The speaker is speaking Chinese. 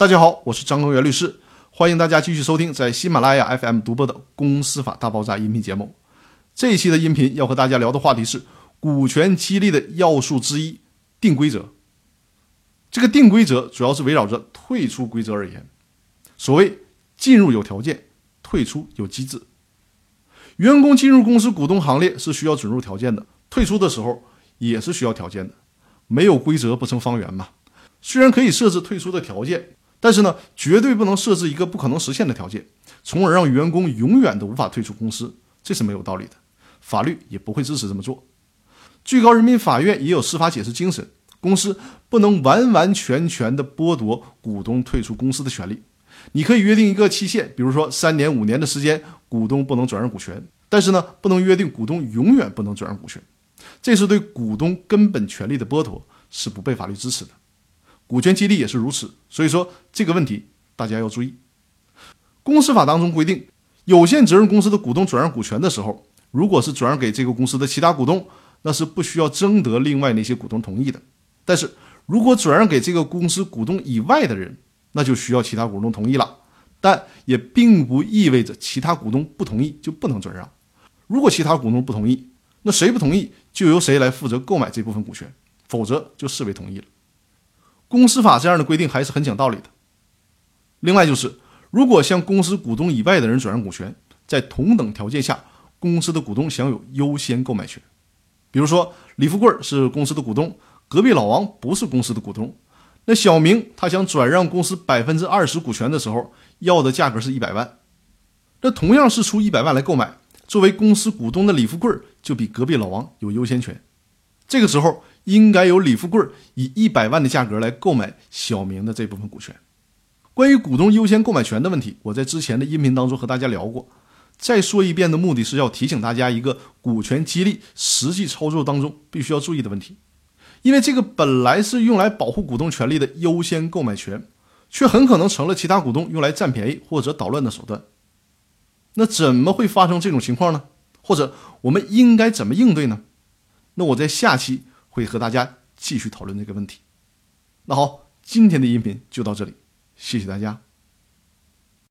大家好，我是张根源律师，欢迎大家继续收听在喜马拉雅 FM 独播的《公司法大爆炸》音频节目。这一期的音频要和大家聊的话题是股权激励的要素之一——定规则。这个定规则主要是围绕着退出规则而言。所谓进入有条件，退出有机制。员工进入公司股东行列是需要准入条件的，退出的时候也是需要条件的。没有规则不成方圆嘛。虽然可以设置退出的条件，但是呢，绝对不能设置一个不可能实现的条件，从而让员工永远都无法退出公司，这是没有道理的。法律也不会支持这么做。最高人民法院也有司法解释精神，公司不能完完全全的剥夺股东退出公司的权利。你可以约定一个期限，比如说三年、五年的时间，股东不能转让股权，但是呢，不能约定股东永远不能转让股权。这是对股东根本权利的剥夺，是不被法律支持的。股权激励也是如此，所以说这个问题大家要注意。公司法当中规定，有限责任公司的股东转让股权的时候，如果是转让给这个公司的其他股东，那是不需要征得另外那些股东同意的。但是如果转让给这个公司股东以外的人，那就需要其他股东同意了。但也并不意味着其他股东不同意就不能转让。如果其他股东不同意，那谁不同意，就由谁来负责购买这部分股权，否则就视为同意了。公司法这样的规定还是很讲道理的。另外就是，如果向公司股东以外的人转让股权，在同等条件下，公司的股东享有优先购买权。比如说，李富贵是公司的股东，隔壁老王不是公司的股东，那小明他想转让公司百分之二十股权的时候，要的价格是一百万，那同样是出一百万来购买。作为公司股东的李富贵就比隔壁老王有优先权，这个时候应该由李富贵以一百万的价格来购买小明的这部分股权。关于股东优先购买权的问题，我在之前的音频当中和大家聊过。再说一遍的目的是要提醒大家一个股权激励实际操作当中必须要注意的问题，因为这个本来是用来保护股东权利的优先购买权，却很可能成了其他股东用来占便宜或者捣乱的手段。那怎么会发生这种情况呢？或者我们应该怎么应对呢？那我在下期会和大家继续讨论这个问题。那好，今天的音频就到这里，谢谢大家。